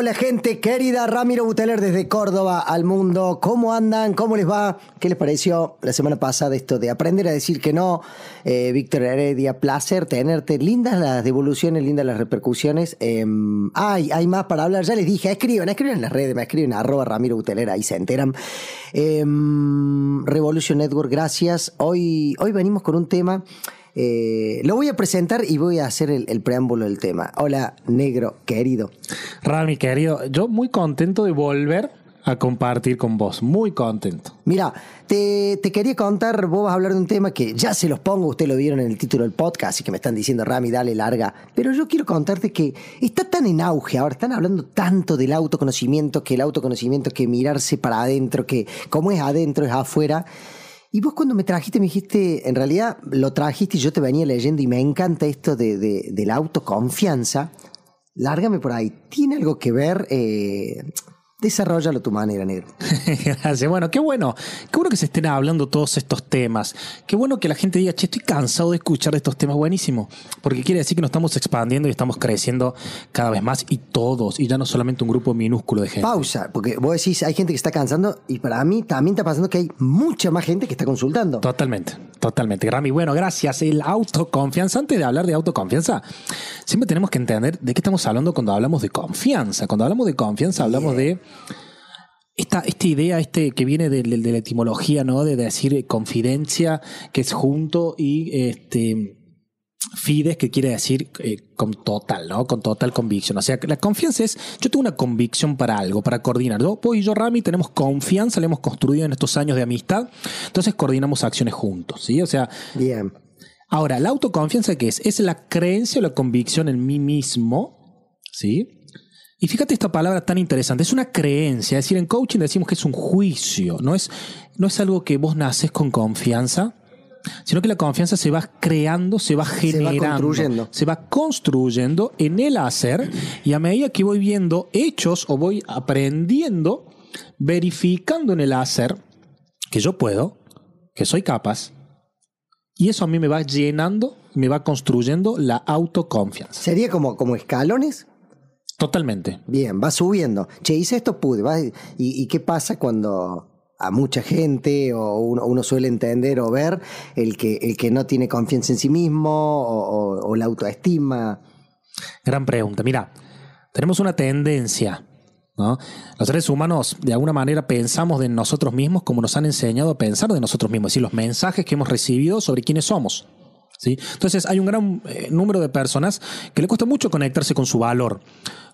Hola gente querida, Ramiro Buteler desde Córdoba al mundo. ¿Cómo andan? ¿Cómo les va? ¿Qué les pareció la semana pasada esto de aprender a decir que no? Eh, Víctor Heredia, placer tenerte. Lindas las devoluciones, lindas las repercusiones. Em, ay, hay más para hablar. Ya les dije, escriban, escriban en las redes, me escriben arroba Ramiro Buteler, ahí se enteran. Em, Revolution Network, gracias. Hoy, hoy venimos con un tema eh, lo voy a presentar y voy a hacer el, preámbulo del tema. Hola, negro, querido. Rami, querido, yo muy contento de volver a compartir con vos, muy contento. Mira, te, quería contar, vos vas a hablar de un tema que ya se los pongo, ustedes lo vieron en el título del podcast y que me están diciendo, Rami, dale larga, pero yo quiero contarte que está tan en auge ahora, están hablando tanto del autoconocimiento, que el autoconocimiento, que mirarse para adentro, que como es adentro es afuera y vos cuando me trajiste me dijiste, en realidad lo trajiste y yo te venía leyendo y me encanta esto de, de, la autoconfianza. Lárgame por ahí. ¿Tiene algo que ver? Eh, Desarrollalo a tu manera, negro. Gracias. Bueno, qué bueno. Qué bueno que se estén hablando todos estos temas. Qué bueno que la gente diga, che, estoy cansado de escuchar estos temas. Buenísimo. Porque quiere decir que nos estamos expandiendo y estamos creciendo cada vez más y todos. Y ya no solamente un grupo minúsculo de gente. Pausa. Porque vos decís, hay gente que está cansando y para mí también está pasando que hay mucha más gente que está consultando. Totalmente. Totalmente. Grammy, bueno, gracias. El autoconfianza. Antes de hablar de autoconfianza, siempre tenemos que entender de qué estamos hablando cuando hablamos de confianza. Cuando hablamos de confianza, hablamos de esta, esta idea este, que viene de, la etimología, ¿no? De decir confidencia, que es junto, y este, fides, que quiere decir eh, con total, ¿no? Con total convicción. O sea, la confianza es, yo tengo una convicción para algo, para coordinar. Yo, vos y yo, Rami, tenemos confianza, la hemos construido en estos años de amistad, entonces coordinamos acciones juntos, ¿sí? O sea... Bien. Ahora, la autoconfianza, ¿qué es? Es la creencia o la convicción en mí mismo, ¿sí? Y fíjate esta palabra tan interesante, es una creencia, es decir, en coaching decimos que es un juicio, no es, no es algo que vos naces con confianza, sino que la confianza se va creando, se va generando, se va construyendo, se va construyendo en el hacer y a medida que voy viendo hechos o voy aprendiendo, verificando en el hacer que yo puedo, que soy capaz, y eso a mí me va llenando, me va construyendo la autoconfianza. ¿Sería como, como escalones? Totalmente. Bien, va subiendo. Che, hice esto, pude. ¿Y, qué pasa cuando a mucha gente o uno, suele entender o ver el que, el que no tiene confianza en sí mismo o, la autoestima? Gran pregunta. Mira, tenemos una tendencia. ¿no? Los seres humanos, de alguna manera, pensamos de nosotros mismos como nos han enseñado a pensar de nosotros mismos, es decir, los mensajes que hemos recibido sobre quiénes somos. Entonces, hay un gran eh, número de personas que le cuesta mucho conectarse con su valor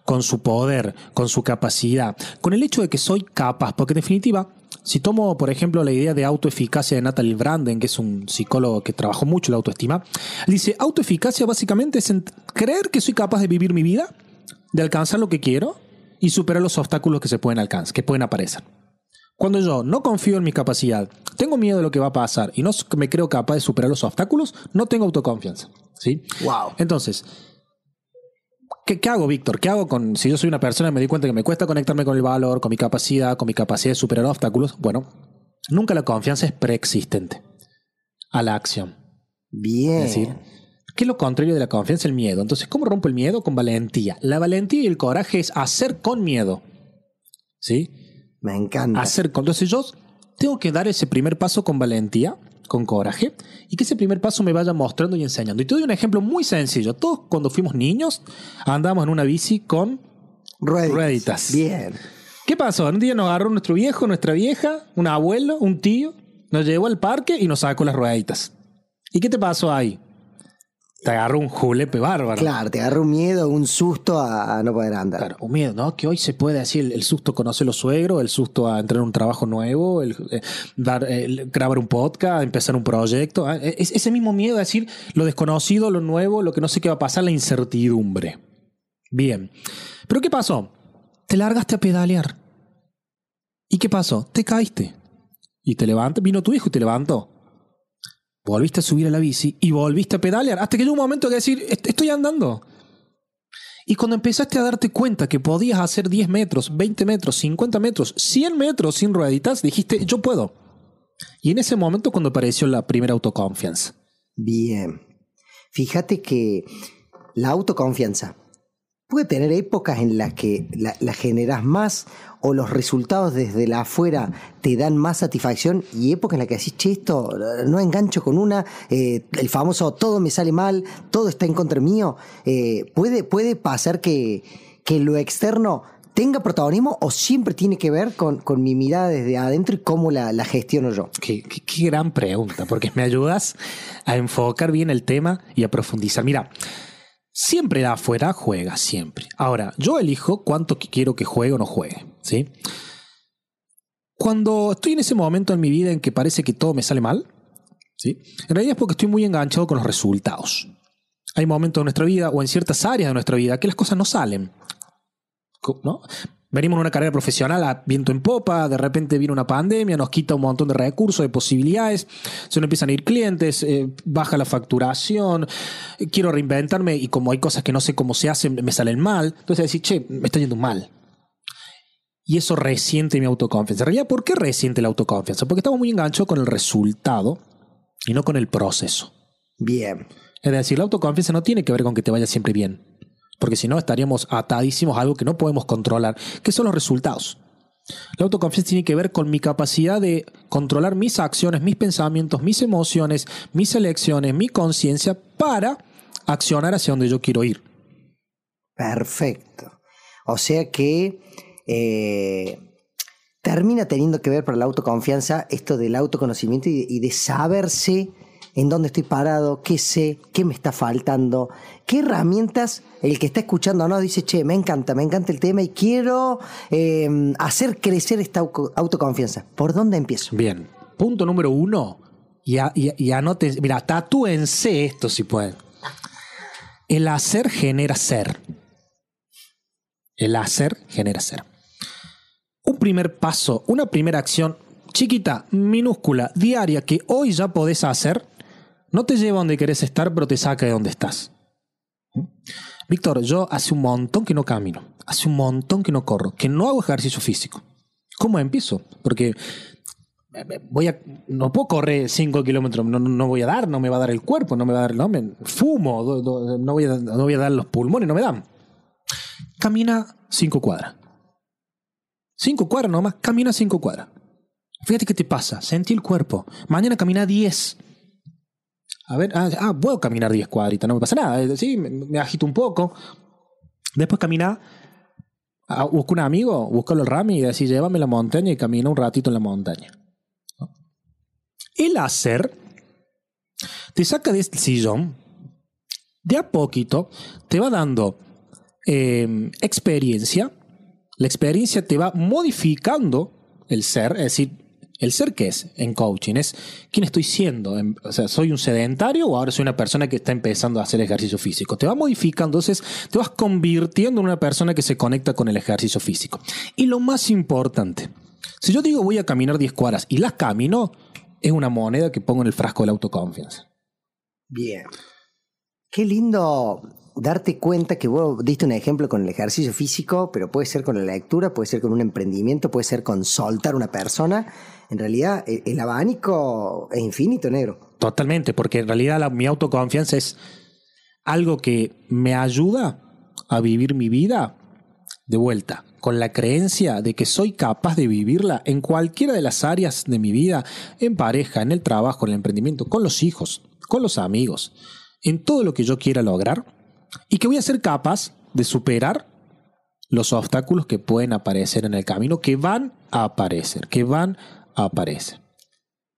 con su poder, con su capacidad, con el hecho de que soy capaz, porque en definitiva, si tomo, por ejemplo, la idea de autoeficacia de Natalie Branden, que es un psicólogo que trabajó mucho la autoestima, dice, autoeficacia básicamente es creer que soy capaz de vivir mi vida, de alcanzar lo que quiero y superar los obstáculos que se pueden alcanzar, que pueden aparecer. Cuando yo no confío en mi capacidad, tengo miedo de lo que va a pasar y no me creo capaz de superar los obstáculos, no tengo autoconfianza. ¿Sí? Wow. Entonces, ¿Qué, hago, Víctor? ¿Qué hago con si yo soy una persona y me di cuenta que me cuesta conectarme con el valor, con mi capacidad, con mi capacidad de superar obstáculos? Bueno, nunca la confianza es preexistente a la acción. Bien. Es decir, ¿qué es lo contrario de la confianza? El miedo. Entonces, ¿cómo rompo el miedo? Con valentía. La valentía y el coraje es hacer con miedo. ¿Sí? Me encanta. Hacer con. Entonces, yo tengo que dar ese primer paso con valentía con coraje y que ese primer paso me vaya mostrando y enseñando. Y te doy un ejemplo muy sencillo. Todos cuando fuimos niños andábamos en una bici con rueditas. Bien. ¿Qué pasó? Un día nos agarró nuestro viejo, nuestra vieja, un abuelo, un tío, nos llevó al parque y nos sacó las rueditas. ¿Y qué te pasó ahí? Te agarra un julepe bárbaro. Claro, te agarra un miedo, un susto a, no poder andar. Claro, un miedo, ¿no? Que hoy se puede decir el, susto conoce los suegros, el susto a entrar en un trabajo nuevo, el, eh, dar, grabar un podcast, empezar un proyecto. ¿ah? Es, ese mismo miedo a decir lo desconocido, lo nuevo, lo que no sé qué va a pasar, la incertidumbre. Bien. Pero ¿qué pasó? te largaste a pedalear. ¿Y qué pasó? Te caíste. Y te levantas, vino tu hijo y te levantó. Volviste a subir a la bici y volviste a pedalear. Hasta que llegó un momento que decir, estoy andando. Y cuando empezaste a darte cuenta que podías hacer 10 metros, 20 metros, 50 metros, 100 metros sin rueditas, dijiste, yo puedo. Y en ese momento cuando apareció la primera autoconfianza. Bien. Fíjate que la autoconfianza puede tener épocas en las que la, generas más o los resultados desde la afuera te dan más satisfacción y épocas en las que decís, che, esto no engancho con una, eh, el famoso todo me sale mal, todo está en contra mío, eh, puede, puede pasar que, que lo externo tenga protagonismo o siempre tiene que ver con, con mi mirada desde adentro y cómo la, la gestiono yo? Qué, qué, gran pregunta, porque me ayudas a enfocar bien el tema y a profundizar. Mira, Siempre de afuera juega, siempre. Ahora, yo elijo cuánto quiero que juegue o no juegue, ¿sí? Cuando estoy en ese momento en mi vida en que parece que todo me sale mal, ¿sí? En realidad es porque estoy muy enganchado con los resultados. Hay momentos de nuestra vida o en ciertas áreas de nuestra vida que las cosas no salen. ¿no? Venimos en una carrera profesional a viento en popa, de repente viene una pandemia, nos quita un montón de recursos, de posibilidades, se nos empiezan a ir clientes, eh, baja la facturación, quiero reinventarme y como hay cosas que no sé cómo se hacen, me salen mal. Entonces decir, che, me está yendo mal. Y eso resiente mi autoconfianza. En realidad, ¿por qué resiente la autoconfianza? Porque estamos muy enganchados con el resultado y no con el proceso. Bien. Es decir, la autoconfianza no tiene que ver con que te vaya siempre bien porque si no estaríamos atadísimos a algo que no podemos controlar, que son los resultados. La autoconfianza tiene que ver con mi capacidad de controlar mis acciones, mis pensamientos, mis emociones, mis elecciones, mi conciencia para accionar hacia donde yo quiero ir. Perfecto. O sea que eh, termina teniendo que ver para la autoconfianza esto del autoconocimiento y de saberse en dónde estoy parado, qué sé, qué me está faltando, qué herramientas el que está escuchando no dice, che, me encanta, me encanta el tema y quiero eh, hacer crecer esta autoconfianza. ¿Por dónde empiezo? Bien, punto número uno, y, y, anote, mira, tatúense esto si pueden. El hacer genera ser. El hacer genera ser. Un primer paso, una primera acción chiquita, minúscula, diaria que hoy ya podés hacer no te lleva donde querés estar, pero te saca de donde estás. Víctor, yo hace un montón que no camino, hace un montón que no corro, que no hago ejercicio físico. ¿Cómo empiezo? Porque eh, voy a, no puedo correr 5 kilómetros, no, voy a dar, no me va a dar el cuerpo, no me va a dar, no, me, fumo, no, voy a, no voy a dar los pulmones, no me dan. Camina 5 cuadras. 5 cuadras nomás, camina 5 cuadras. Fíjate qué te pasa, sentí el cuerpo. Mañana camina 10. A ver, ah, ah, puedo caminar 10 cuadritas, no me pasa nada. Sí, me, agito un poco. Después camina, busco un amigo, busco el rami y decir, llévame a la montaña y camina un ratito en la montaña. El hacer te saca de este sillón, de a poquito te va dando em, experiencia, la experiencia te va modificando el ser, es decir, ¿El ser qué es en coaching? Es quién estoy siendo. O sea, ¿soy un sedentario o ahora soy una persona que está empezando a hacer ejercicio físico? Te va modificando, entonces te vas convirtiendo en una persona que se conecta con el ejercicio físico. Y lo más importante, si yo digo voy a caminar 10 cuadras y las camino, es una moneda que pongo en el frasco de la autoconfianza. Bien. Qué lindo darte cuenta que vos diste un ejemplo con el ejercicio físico, pero puede ser con la lectura, puede ser con un emprendimiento, puede ser con soltar una persona en realidad e, el abanico es infinito, negro. Totalmente, porque en realidad mi autoconfianza es algo que me ayuda a vivir mi vida de vuelta, con la creencia de que soy capaz de vivirla en cualquiera de las áreas de mi vida, en pareja, en el trabajo, en el emprendimiento, con los hijos, con los amigos, en todo lo que yo quiera lograr, y que voy a ser capaz de superar los obstáculos que pueden aparecer en el camino, que van a aparecer, que van aparece.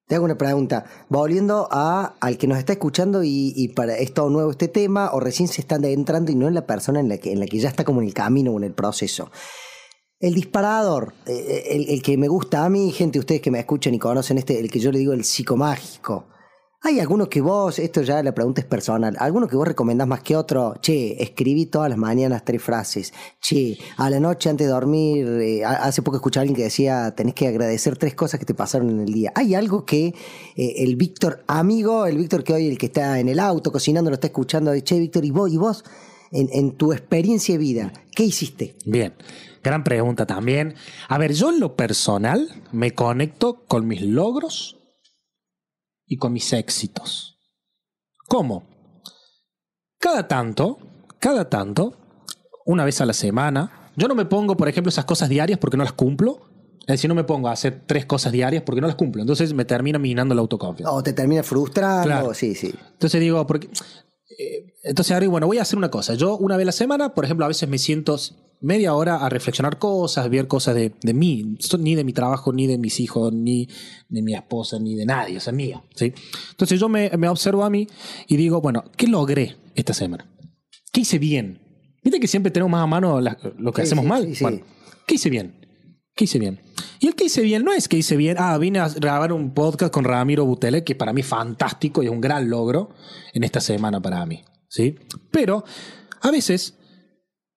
Te hago una pregunta, volviendo a, al que nos está escuchando y, para es todo nuevo este tema, o recién se están adentrando y no en la persona en la que, en la que ya está como en el camino o en el proceso. El disparador, eh, el, que me gusta a mí, gente, ustedes que me escuchan y conocen este, el que yo le digo el psicomágico. ¿Hay alguno que vos, esto ya la pregunta es personal, alguno que vos recomendás más que otro? Che, escribí todas las mañanas tres frases. Che, a la noche antes de dormir, eh, hace poco escuché a alguien que decía, tenés que agradecer tres cosas que te pasaron en el día. ¿Hay algo que eh, el Víctor amigo, el Víctor que hoy el que está en el auto cocinando, lo está escuchando, che, Víctor, ¿y vos, y vos en, en tu experiencia de vida, qué hiciste? Bien. Gran pregunta también. A ver, yo en lo personal me conecto con mis logros y con mis éxitos. ¿Cómo? Cada tanto, cada tanto, una vez a la semana, yo no me pongo, por ejemplo, esas cosas diarias porque no las cumplo. Es decir, no me pongo a hacer tres cosas diarias porque no las cumplo. Entonces me termina minando la autoconfianza. O te termina frustrando. Sí, sí. Entonces digo, porque. Eh, entonces ahora, bueno, voy a hacer una cosa. Yo una vez a la semana, por ejemplo, a veces me siento media hora a reflexionar cosas, ver cosas de, de mí, ni de mi trabajo, ni de mis hijos, ni de mi esposa, ni de nadie, o sea, mío. ¿sí? Entonces yo me, me, observo a mí y digo, bueno, ¿qué logré esta semana? ¿Qué hice bien? Viste que siempre tenemos más a mano lo que hacemos mal. bueno, ¿qué hice bien? ¿Qué hice bien? Y el que hice bien no es que hice bien, ah, vine a grabar un podcast con Ramiro Butele, que para mí es fantástico y es un gran logro en esta semana para mí. ¿sí? Pero a veces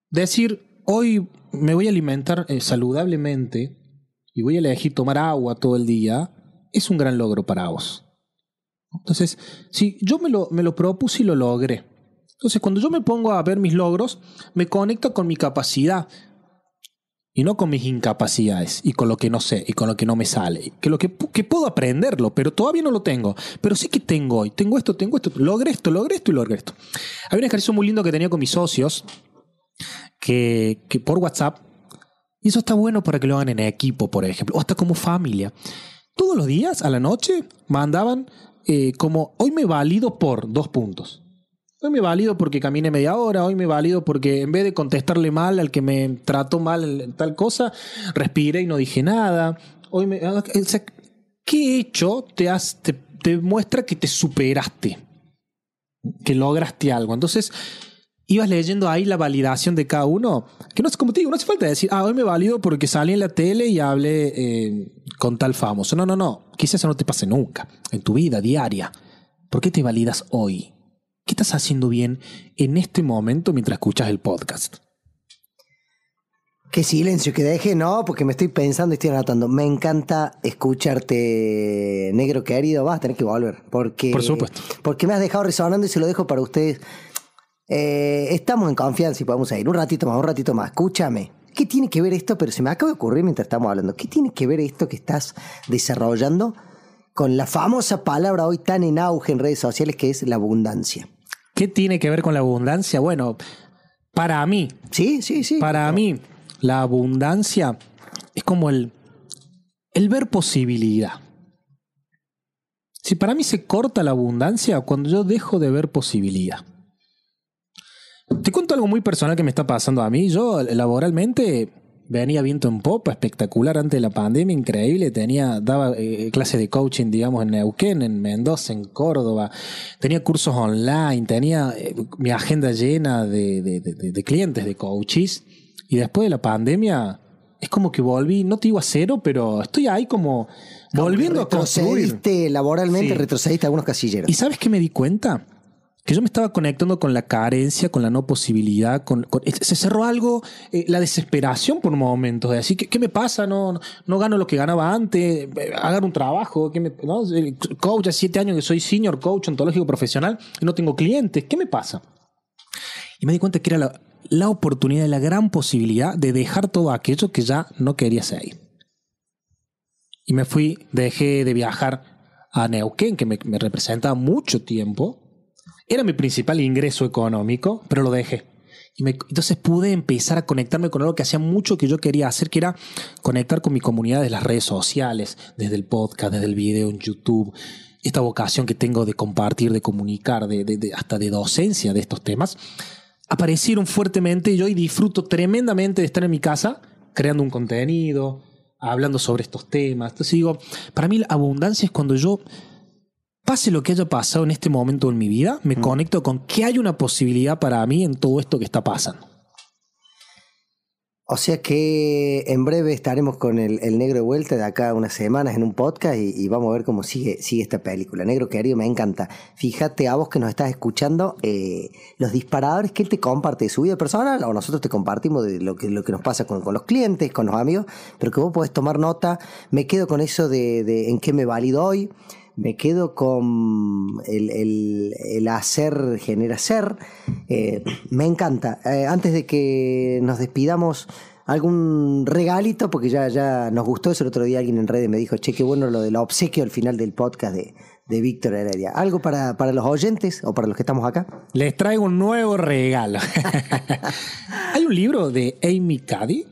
decir, hoy me voy a alimentar eh, saludablemente y voy a elegir tomar agua todo el día, es un gran logro para vos. Entonces, si yo me lo, me lo propuse y lo logré. Entonces, cuando yo me pongo a ver mis logros, me conecto con mi capacidad y no con mis incapacidades y con lo que no sé y con lo que no me sale. Que lo que, que puedo aprenderlo, pero todavía no lo tengo. Pero sí que tengo hoy. Tengo esto, tengo esto. Logré esto, logré esto y logré esto. Hay un ejercicio muy lindo que tenía con mis socios que, por WhatsApp. Y eso está bueno para que lo hagan en equipo, por ejemplo, o hasta como familia. Todos los días, a la noche, mandaban eh, como, hoy me valido por dos puntos. Hoy me valido porque caminé media hora, hoy me valido porque en vez de contestarle mal al que me trató mal tal cosa, respiré y no dije nada. Hoy me, ah, ¿Qué hecho te, te, te muestra que te superaste? Que lograste algo. Entonces, ibas leyendo ahí la validación de cada uno, que no es como te digo, no hace falta decir, ah, hoy me valido porque salí en la tele y hablé eh, con tal famoso. No, no, no, quizás eso no te pase nunca, en tu vida diaria. ¿Por qué te validas hoy? ¿Qué estás haciendo bien en este momento mientras escuchas el podcast? Qué silencio que deje, no, porque me estoy pensando y estoy anotando. Me encanta escucharte, negro querido. Vas a tener que volver. Porque, Por supuesto. Porque me has dejado resonando y se lo dejo para ustedes eh, estamos en confianza y podemos ir un ratito más, un ratito más. Escúchame. ¿Qué tiene que ver esto? Pero se me acaba de ocurrir mientras estamos hablando. ¿Qué tiene que ver esto que estás desarrollando con la famosa palabra hoy tan en auge en redes sociales que es la abundancia? ¿Qué tiene que ver con la abundancia? Bueno, para mí. Sí, sí, sí. Para mí, la abundancia es como el, el ver posibilidad. Si para mí se corta la abundancia cuando yo dejo de ver posibilidad. Te cuento algo muy personal que me está pasando a mí. Yo laboralmente venía viento en popa, espectacular antes de la pandemia, increíble. Tenía, daba eh, clases de coaching, digamos, en Neuquén, en Mendoza, en Córdoba. Tenía cursos online, tenía eh, mi agenda llena de, de, clientes, de coaches. Y después de la pandemia, es como que volví, no te digo a cero, pero estoy ahí como volviendo a construir. laboralmente, retrocediste algunos casilleros. ¿Y sabes qué me di cuenta? Que yo me estaba conectando con la carencia, con la no posibilidad, con, se cerró algo, eh, la desesperación por momentos, de así, ¿qué, ¿qué, me pasa? No, no gano lo que ganaba antes, eh, hagan un trabajo, ¿qué me, ¿no? coach, hace siete años que soy senior coach ontológico profesional y no tengo clientes, ¿qué me pasa? Y me di cuenta que era la, la oportunidad, la gran posibilidad de dejar todo aquello que ya no quería seguir. Y me fui, dejé de viajar a Neuquén, que me, me representaba mucho tiempo, era mi principal ingreso económico, pero lo dejé. Y entonces pude empezar a conectarme con algo que hacía mucho que yo quería hacer, que era conectar con mi comunidad de las redes sociales, desde el podcast, desde el video en YouTube. Esta vocación que tengo de compartir, de comunicar, de, hasta de docencia de estos temas, aparecieron fuertemente y hoy disfruto tremendamente de estar en mi casa creando un contenido, hablando sobre estos temas. Entonces digo, para mí la abundancia es cuando yo pase lo que haya pasado en este momento en mi vida, me mm. conecto con que hay una posibilidad para mí en todo esto que está pasando. O sea que en breve estaremos con el, negro de vuelta de acá unas semanas en un podcast y, vamos a ver cómo sigue, sigue esta película. Negro querido, me encanta. Fíjate a vos que nos estás escuchando, eh, los disparadores que él te comparte de su vida personal o nosotros te compartimos de lo que, lo que nos pasa con, los clientes, con los amigos, pero que vos podés tomar nota. Me quedo con eso de, en qué me valido hoy me quedo con el, hacer genera ser. Eh, me encanta. Eh, antes de que nos despidamos, algún regalito, porque ya, ya nos gustó eso el otro día alguien en redes me dijo, che, qué bueno lo del obsequio al final del podcast de, de Víctor Heredia. ¿Algo para, para los oyentes o para los que estamos acá? Les traigo un nuevo regalo. Hay un libro de Amy Cuddy.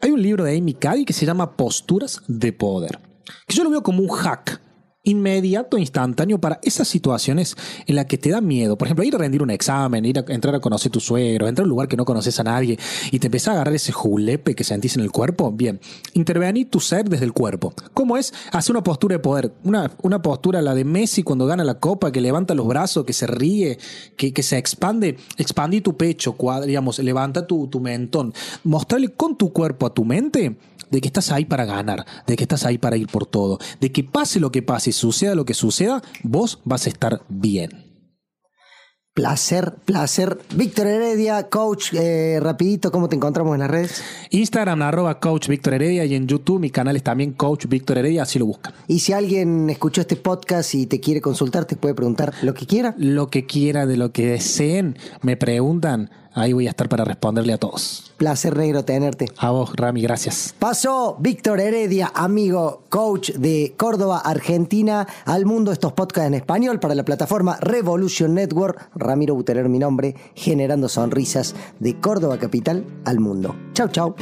Hay un libro de Amy Cuddy que se llama Posturas de Poder. Que yo lo veo como un hack inmediato, instantáneo para esas situaciones en las que te da miedo. Por ejemplo, ir a rendir un examen, ir a entrar a conocer tu suegro, entrar a un lugar que no conoces a nadie y te empieza a agarrar ese julepe que sentís en el cuerpo. Bien, intervenir tu ser desde el cuerpo. ¿Cómo es? Hacer una postura de poder. Una, una postura, la de Messi cuando gana la copa, que levanta los brazos, que se ríe, que, que se expande. Expandí tu pecho, digamos, levanta tu, tu mentón. Mostrarle con tu cuerpo a tu mente de que estás ahí para ganar, de que estás ahí para ir por todo, de que pase lo que pase, suceda lo que suceda, vos vas a estar bien. Placer, placer. Víctor Heredia, coach, eh, rapidito, ¿cómo te encontramos en las redes? Instagram, arroba coach Víctor Heredia y en YouTube mi canal es también coach Víctor Heredia, así lo buscan. Y si alguien escuchó este podcast y te quiere consultar, te puede preguntar lo que quiera. Lo que quiera, de lo que deseen, me preguntan Ahí voy a estar para responderle a todos. Placer negro tenerte. A vos, Rami, gracias. Pasó Víctor Heredia, amigo, coach de Córdoba, Argentina, al mundo estos podcasts en español para la plataforma Revolution Network. Ramiro Buteler, mi nombre, generando sonrisas de Córdoba capital al mundo. Chau, chau.